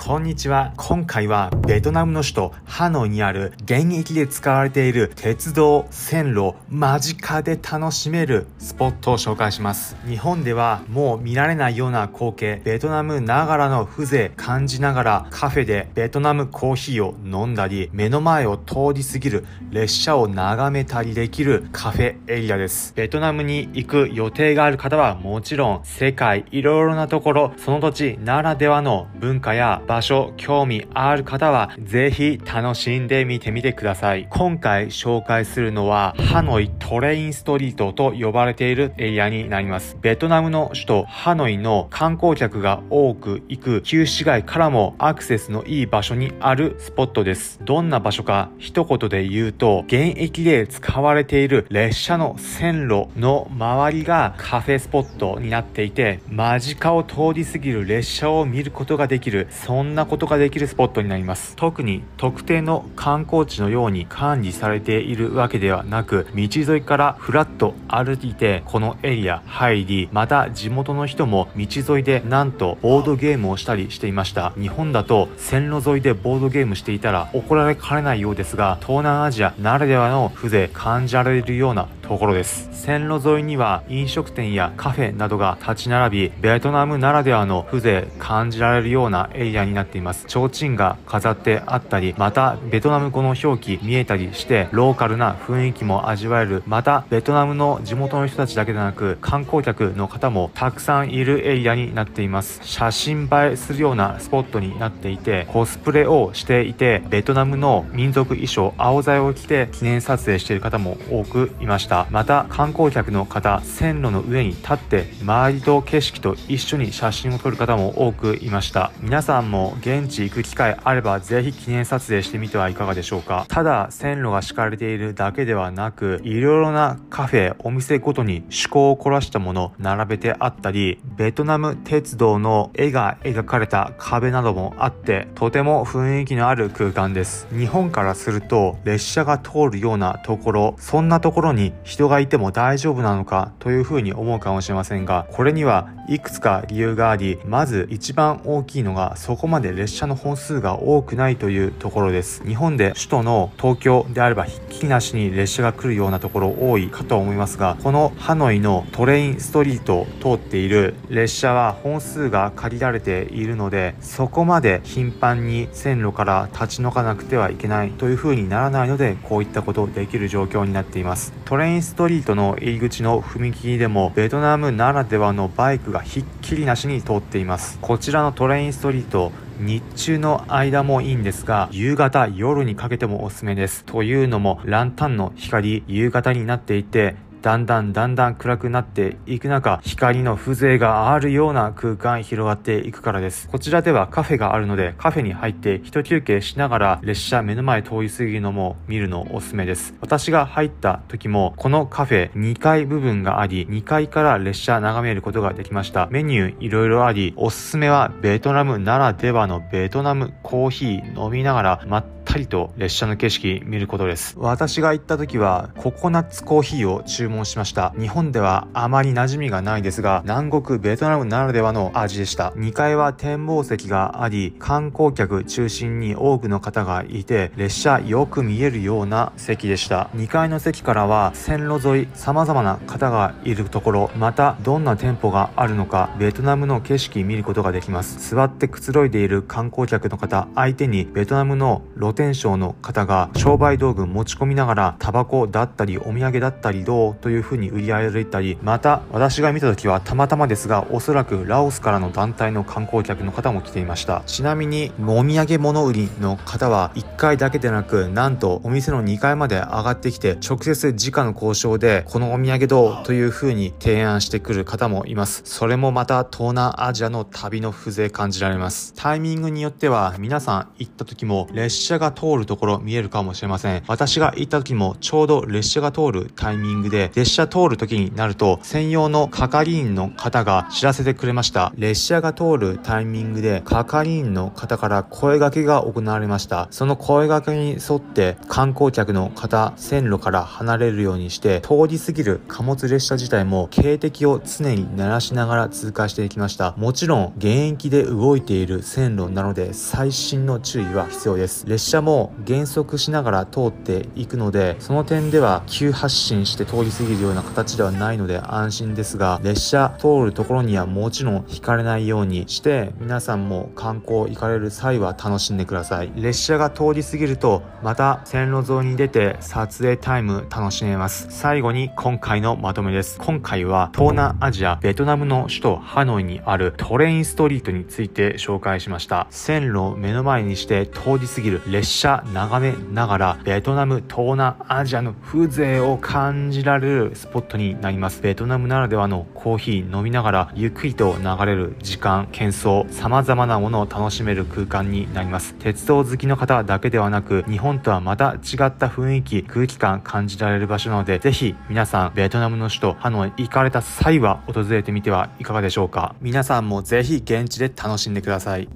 こんにちは。今回はベトナムの首都ハノイにある現役で使われている鉄道、線路、間近で楽しめるスポットを紹介します。日本ではもう見られないような光景、ベトナムながらの風情感じながらカフェでベトナムコーヒーを飲んだり、目の前を通り過ぎる列車を眺めたりできるカフェエリアです。ベトナムに行く予定がある方はもちろん世界いろいろなところ、その土地ならではの文化や場所、興味ある方は、ぜひ楽しんでみてみてください。今回紹介するのは、ハノイトレインストリートと呼ばれているエリアになります。ベトナムの首都ハノイの観光客が多く行く旧市街からもアクセスのいい場所にあるスポットです。どんな場所か一言で言うと、現役で使われている列車の線路の周りがカフェスポットになっていて、間近を通り過ぎる列車を見ることができる、そんなことができるスポットになります。特に特定の観光地のように管理されているわけではなく、道沿いからふらっと歩いてこのエリア入り、また地元の人も道沿いでなんとボードゲームをしたりしていました。日本だと線路沿いでボードゲームしていたら怒られかねないようですが、東南アジアならではの風情感じられるようなところです線路沿いには飲食店やカフェなどが立ち並びベトナムならではの風情感じられるようなエリアにになっています。提灯が飾ってあったりまたベトナム語の表記見えたりしてローカルな雰囲気も味わえる。またベトナムの地元の人たちだけでなく観光客の方もたくさんいるエリアになっています。写真映えするようなスポットになっていてコスプレをしていてベトナムの民族衣装青材を着て記念撮影している方も多くいました。また観光客の方線路の上に立って周りと景色と一緒に写真を撮る方も多くいました。皆さんも現地行く機会あればぜひ記念撮影してみてはいかがでしょうか。ただ線路が敷かれているだけではなくいろいろなカフェお店ごとに趣向を凝らしたもの並べてあったりベトナム鉄道の絵が描かれた壁などもあってとても雰囲気のある空間です。日本からすると列車が通るようなところそんなところに人がいても大丈夫なのかというふうに思うかもしれませんが、これにはいくつか理由があり、まず一番大きいのがそこまで列車の本数が多くないというところです。日本で首都の東京であればひっきりなしに列車が来るようなところ多いかと思いますが、このハノイのトレインストリートを通っている列車は本数が借りられているので、そこまで頻繁に線路から立ち退かなくてはいけないというふうにならないので、こういったことできる状況になっています。トレインストリートの入り口の踏切でもベトナムならではのバイクがひっきりなしに通っていますこちらのトレインストリート日中の間もいいんですが、夕方、夜にかけてもおすすめです。というのも、ランタンの光、夕方になっていて、だんだんだんだん暗くなっていく中、光の風情があるような空間広がっていくからです。こちらではカフェがあるので、カフェに入って一休憩しながら列車目の前通り過ぎるのも見るのおすすめです。私が入った時も、このカフェ2階部分があり、2階から列車眺めることができました。メニューいろいろあり、おすすめはベトナムならではのベトナムコーヒー飲みながら、ったりと列車の景色見ることです。私が行った時はココナッツコーヒーを注文しました。日本ではあまり馴染みがないですが、南国ベトナムならではの味でした。2階は展望席があり、観光客中心に多くの方がいて、列車よく見えるような席でした。2階の席からは線路沿い様々な方がいるところ、またどんな店舗があるのか、ベトナムの景色見ることができます。座ってくつろいでいる観光客の方相手にベトナムの露天商の方が商売道具持ち込みながらタバコだったりお土産だったりどう？というふうに売り歩いたりまた私が見た時はたまたまですがおそらくラオスからの団体の観光客の方も来ていました。ちなみにお土産物売りの方は1階だけでなくなんとお店の2階まで上がってきて直接直の交渉でこのお土産どう？というふうに提案してくる方もいます。それもまた東南アジアの旅の風情感じられます。タイミングによっては皆さん行った時も列車がが通るところ見えるかもしれません。私が行った時もちょうど列車が通るタイミングで、列車通る時になると、専用の係員の方が知らせてくれました。列車が通るタイミングで、係員の方から声掛けが行われました。その声掛けに沿って観光客の方、線路から離れるようにして、通り過ぎる貨物列車自体も警笛を常に鳴らしながら通過していきました。もちろん、現役で動いている線路なので、最新の注意は必要です。列車車も減速しながら通っていくので、その点では急発進して通り過ぎるような形ではないので安心ですが、列車通るところにはもちろん引かれないようにして、皆さんも観光行かれる際は楽しんでください。列車が通り過ぎると、また線路沿いに出て撮影タイム楽しめます。最後に今回のまとめです。今回は東南アジア、ベトナムの首都ハノイにあるトレインストリートについて紹介しました。線路を目の前にして通り過ぎる列車眺めながらベトナム、東南アジアの風情を感じられるスポットになります。ベトナムならではのコーヒー飲みながらゆっくりと流れる時間、喧騒、様々なものを楽しめる空間になります。鉄道好きの方だけではなく、日本とはまた違った雰囲気、空気感感じられる場所なので、ぜひ皆さん、ベトナムの首都ハノイ行かれた際は訪れてみてはいかがでしょうか。皆さんもぜひ現地で楽しんでください。